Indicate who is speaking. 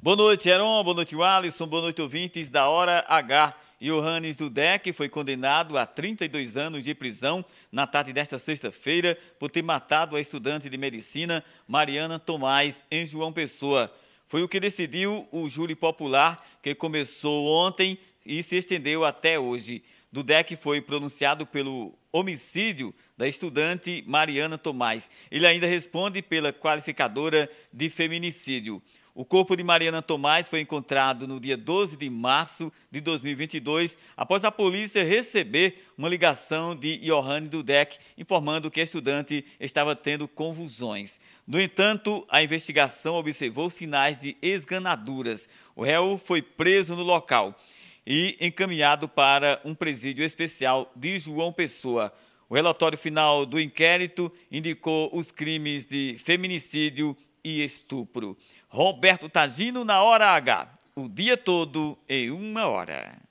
Speaker 1: Boa noite, Heron. Boa noite, Alisson. Boa noite, ouvintes da Hora H. Johannes Dudek foi condenado a 32 anos de prisão na tarde desta sexta-feira por ter matado a estudante de medicina Mariana Tomás em João Pessoa. Foi o que decidiu o júri popular que começou ontem e se estendeu até hoje. Dudek foi pronunciado pelo homicídio da estudante Mariana Tomás. Ele ainda responde pela qualificadora de feminicídio. O corpo de Mariana Tomás foi encontrado no dia 12 de março de 2022, após a polícia receber uma ligação de Johanne Dudek, informando que a estudante estava tendo convulsões. No entanto, a investigação observou sinais de esganaduras. O réu foi preso no local e encaminhado para um presídio especial de João Pessoa. O relatório final do inquérito indicou os crimes de feminicídio e estupro. Roberto Tagino na hora H, o dia todo em uma hora.